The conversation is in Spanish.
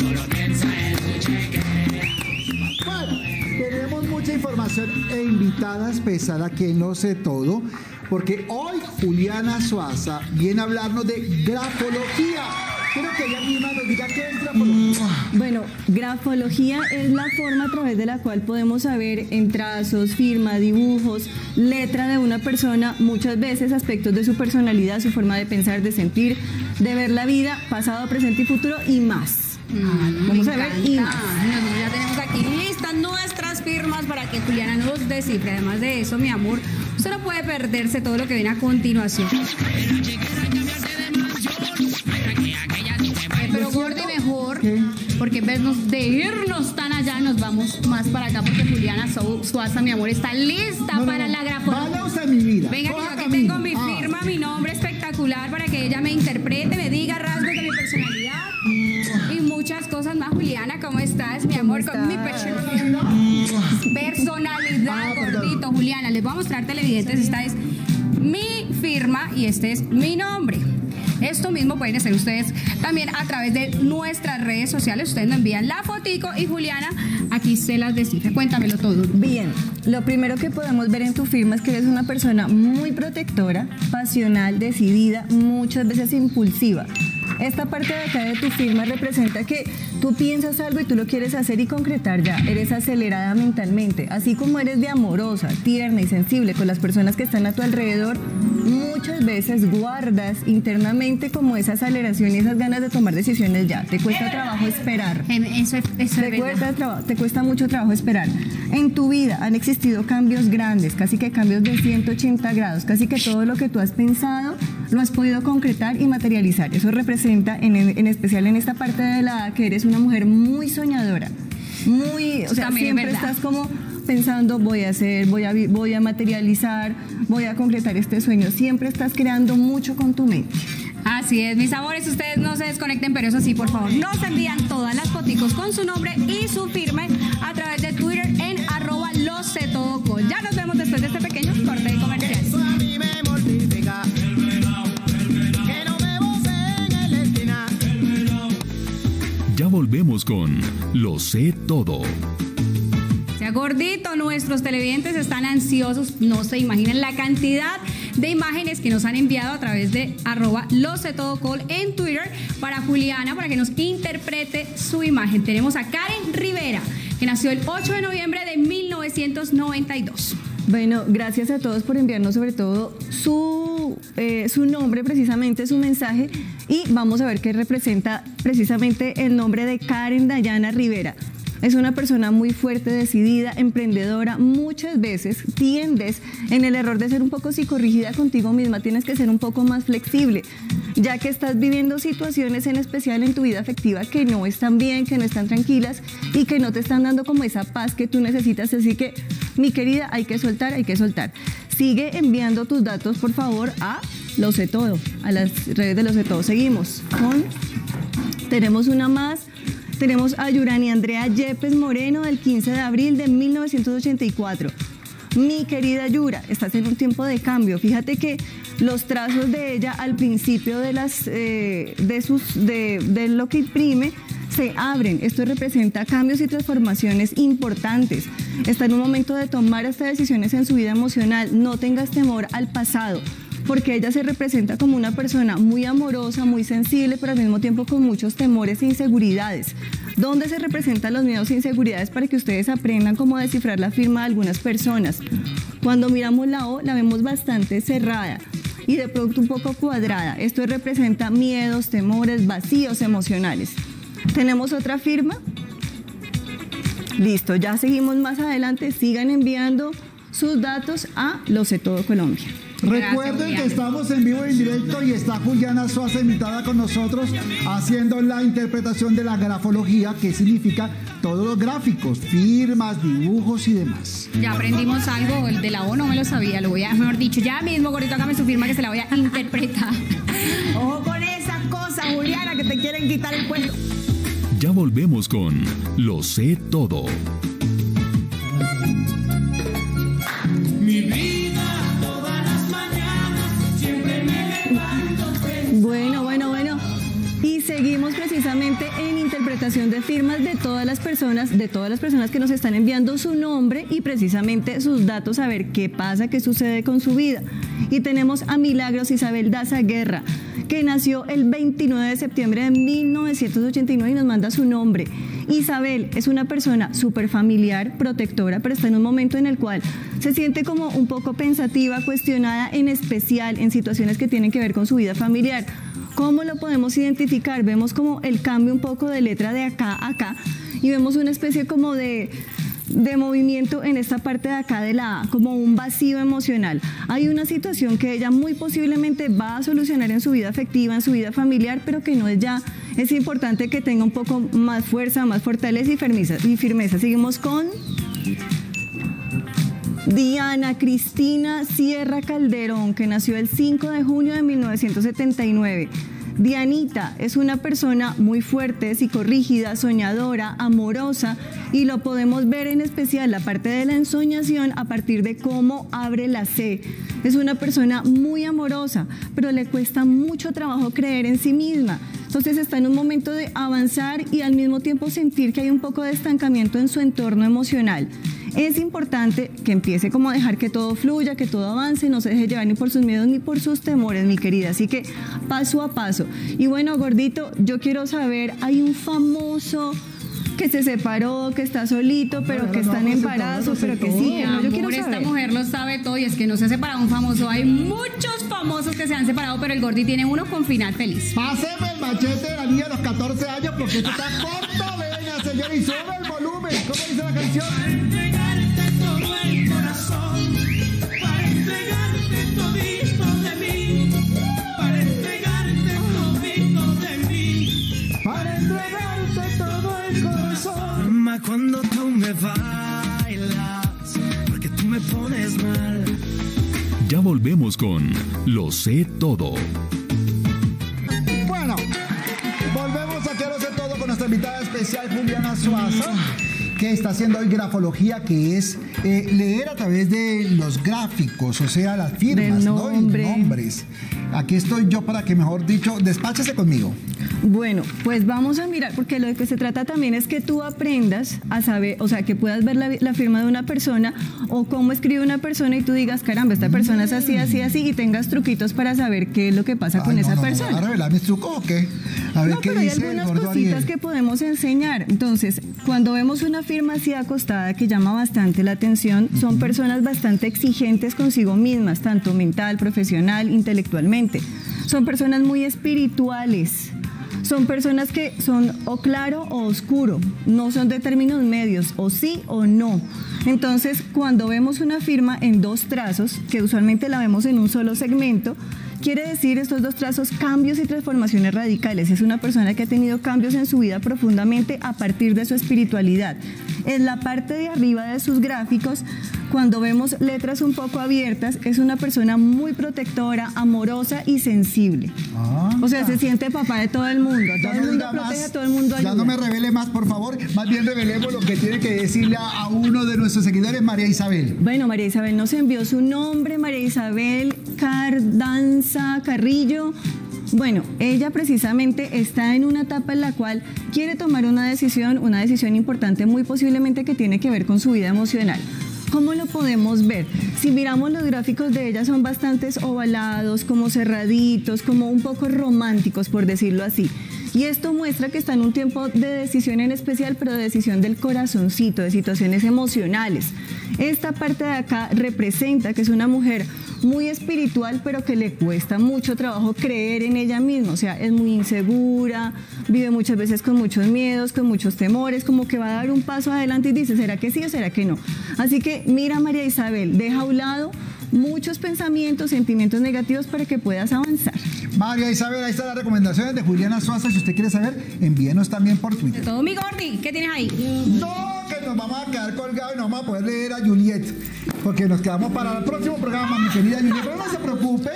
Bueno, tenemos mucha información e invitadas, pesada que no sé todo, porque hoy Juliana Suaza viene a hablarnos de grafología. Quiero que ella misma nos diga qué es grafología. Bueno, grafología es la forma a través de la cual podemos saber en trazos, firma, dibujos, letra de una persona, muchas veces aspectos de su personalidad, su forma de pensar, de sentir, de ver la vida, pasado, presente y futuro y más. Vamos a ver y más. Nosotros ya tenemos aquí listas nuestras firmas para que Juliana nos descifre. Además de eso, mi amor, usted no puede perderse todo lo que viene a continuación. Pero Gordy mejor, ¿Qué? porque en vez de irnos tan allá, nos vamos más para acá, porque Juliana Su- Suaza, mi amor, está lista No, no, para no. la grafología. Vaya usted, mi vida. Venga, yo aquí tengo mi Ah. firma, mi nombre espectacular para que ella me interprete, me diga estás, mi amor? Con mi personalidad. Personalidad, Ah, perdón. gordito. Juliana, les voy a mostrar televidentes. Esta es mi firma y este es mi nombre. Esto mismo pueden hacer ustedes también a través de nuestras redes sociales. Ustedes me envían la fotico y Juliana aquí se las descifra. Cuéntamelo todo. Bien, lo primero que podemos ver en tu firma es que eres una persona muy protectora, pasional, decidida, muchas veces impulsiva. Esta parte de acá de tu firma representa que tú piensas algo y tú lo quieres hacer y concretar ya. Eres acelerada mentalmente. Así como eres de amorosa, tierna y sensible con las personas que están a tu alrededor, muchas veces guardas internamente como esa aceleración y esas ganas de tomar decisiones ya. Te cuesta trabajo esperar. Eso es, eso es Te cuesta, te cuesta mucho trabajo esperar. En tu vida han existido cambios grandes, casi que cambios de 180 grados, casi que todo lo que tú has pensado lo has podido concretar y materializar. Eso representa, en, en especial en esta parte de la edad, que eres una mujer muy soñadora, muy, o sea, También siempre estás como pensando voy a hacer, voy a, voy a materializar, voy a concretar este sueño. Siempre estás creando mucho con tu mente. Así es, mis amores, ustedes no se desconecten, pero eso sí, por favor, nos envían todas las foticos con su nombre y su firma a través de Twitter en arroba. Ya nos vemos después de este pequeño corte comercial. Con Lo sé todo. Sea gordito, nuestros televidentes están ansiosos, no se imaginan la cantidad de imágenes que nos han enviado a través de arroba lo sé todo call en Twitter para Juliana, para que nos interprete su imagen. Tenemos a Karen Rivera, que nació el 8 de noviembre de 1992. Bueno, gracias a todos por enviarnos sobre todo su, eh, su nombre, precisamente su mensaje, y vamos a ver qué representa precisamente el nombre de Karen Dayana Rivera. Es una persona muy fuerte, decidida, emprendedora. Muchas veces tiendes en el error de ser un poco psicorrígida contigo misma. Tienes que ser un poco más flexible, ya que estás viviendo situaciones en especial en tu vida afectiva que no están bien, que no están tranquilas y que no te están dando como esa paz que tú necesitas. Así que, mi querida, hay que soltar, hay que soltar. Sigue enviando tus datos, por favor, a Lo sé todo, a las redes de Lo sé todo. Seguimos con tenemos una más. Tenemos a Yurani Andrea Yepes Moreno del 15 de abril de 1984. Mi querida Yura, estás en un tiempo de cambio. Fíjate que los trazos de ella al principio de, las, eh, de, sus, de, de lo que imprime se abren. Esto representa cambios y transformaciones importantes. Está en un momento de tomar estas decisiones en su vida emocional. No tengas temor al pasado porque ella se representa como una persona muy amorosa, muy sensible, pero al mismo tiempo con muchos temores e inseguridades. ¿Dónde se representan los miedos e inseguridades para que ustedes aprendan cómo descifrar la firma de algunas personas? Cuando miramos la O, la vemos bastante cerrada y de pronto un poco cuadrada. Esto representa miedos, temores, vacíos emocionales. ¿Tenemos otra firma? Listo, ya seguimos más adelante. Sigan enviando sus datos a Lo sé todo Colombia. Recuerden que estamos en vivo y en directo y está Juliana Suaza invitada con nosotros haciendo la interpretación de la grafología, que significa todos los gráficos, firmas, dibujos y demás. Ya aprendimos algo, el de la O no me lo sabía, lo voy a, mejor dicho, ya mismo, gordito, hágame su firma que se la voy a interpretar. Ojo con esas cosas, Juliana, que te quieren quitar el puesto. Ya volvemos con Lo sé todo. Mi vida todas las mañanas siempre me levanto Bueno, bueno, bueno. Y seguimos precisamente precisamente en interpretación de firmas de todas las personas, de todas las personas que nos están enviando su nombre y precisamente sus datos, a ver qué pasa, qué sucede con su vida. Y tenemos a Milagros Isabel Daza Guerra, que nació el 29 de septiembre de 1989 y nos manda su nombre. Isabel es una persona súper familiar, protectora, pero está en un momento en el cual se siente como un poco pensativa, cuestionada, en especial en situaciones que tienen que ver con su vida familiar. ¿Cómo lo podemos identificar? Vemos como el cambio un poco de letra de acá a acá y vemos una especie como de de movimiento en esta parte de acá de la A, como un vacío emocional. Hay una situación que ella muy posiblemente va a solucionar en su vida afectiva, en su vida familiar, pero que no es ya. Es importante que tenga un poco más fuerza, más fortaleza y firmeza. Y firmeza. Seguimos con Diana Cristina Sierra Calderón, que nació el 5 de junio de 1979. Dianita es una persona muy fuerte, psicorrígida, soñadora, amorosa y lo podemos ver en especial la parte de la ensoñación a partir de cómo abre la C. Es una persona muy amorosa, pero le cuesta mucho trabajo creer en sí misma. Entonces está en un momento de avanzar y al mismo tiempo sentir que hay un poco de estancamiento en su entorno emocional. Es importante que empiece como a dejar que todo fluya, que todo avance, no se deje llevar ni por sus miedos ni por sus temores, mi querida. Así que paso a paso. Y bueno, gordito, yo quiero saber, hay un famoso que se separó, que está solito, pero Bueno, que está en pues, embarazo, pero que sí. no. Yo quiero Amor, esta saber. mujer lo sabe todo y es que no se ha separado un famoso. Hay muchos famosos que se han separado, pero el Gordi tiene uno con final feliz. Páseme el machete de la niña de los 14 años porque esto está corto, venga, señor, y sube el volumen. ¿Cómo dice la canción? Volvemos con Lo sé todo. Bueno, volvemos a Quiero Sé Todo con nuestra invitada especial Juliana Suaza, que está haciendo hoy grafología, que es eh, leer a través de los gráficos, o sea, las firmas, ¿no? Y nombre. nombres. Aquí estoy yo para que, mejor dicho, despáchese conmigo. Bueno, pues vamos a mirar, porque lo que se trata también es que tú aprendas a saber, o sea, que puedas ver la, la firma de una persona o cómo escribe una persona y tú digas, caramba, esta persona es así, así, así, y tengas truquitos para saber qué es lo que pasa con no, esa no, persona. ¿Va a revelar mis trucos o qué? A ver no, qué pero hay dice algunas cositas Ariel. que podemos enseñar. Entonces, cuando vemos una firma así acostada que llama bastante la atención, son personas bastante exigentes consigo mismas, tanto mental, profesional, intelectualmente. Son personas muy espirituales. Son personas que son o claro o oscuro, no son de términos medios, o sí o no. Entonces, cuando vemos una firma en dos trazos, que usualmente la vemos en un solo segmento, Quiere decir estos dos trazos cambios y transformaciones radicales. Es una persona que ha tenido cambios en su vida profundamente a partir de su espiritualidad. En la parte de arriba de sus gráficos, cuando vemos letras un poco abiertas, es una persona muy protectora, amorosa y sensible. Ah, O sea, se siente papá de todo el mundo. Todo el mundo protege, a más, todo el mundo ayuda. Ya no me revele más, por favor. Más bien revelemos lo que tiene que decirle a uno de nuestros seguidores, María Isabel. Bueno, María Isabel nos envió su nombre, María Isabel Cardanza Carrillo. Bueno, ella precisamente está en una etapa en la cual quiere tomar una decisión, una decisión importante muy posiblemente que tiene que ver con su vida emocional. ¿Cómo lo podemos ver? Si miramos los gráficos de ella son bastante ovalados, como cerraditos, como un poco románticos, por decirlo así. Y esto muestra que está en un tiempo de decisión en especial, pero de decisión del corazoncito, de situaciones emocionales. Esta parte de acá representa que es una mujer muy espiritual, pero que le cuesta mucho trabajo creer en ella misma. O sea, es muy insegura, vive muchas veces con muchos miedos, con muchos temores, como que va a dar un paso adelante y dice, ¿será que sí o será que no? Así que mira, María Isabel, deja a un lado muchos pensamientos, sentimientos negativos para que puedas avanzar. María Isabel, ahí están las recomendaciones de Juliana Suaza. Si usted quiere saber, envíenos también por De Twitter. todo mi Gordi, ¿qué tienes ahí? No, que nos vamos a quedar colgados y no vamos a poder leer a Juliet, porque nos quedamos para el próximo programa, mi querida Juliet. Pero no se preocupe,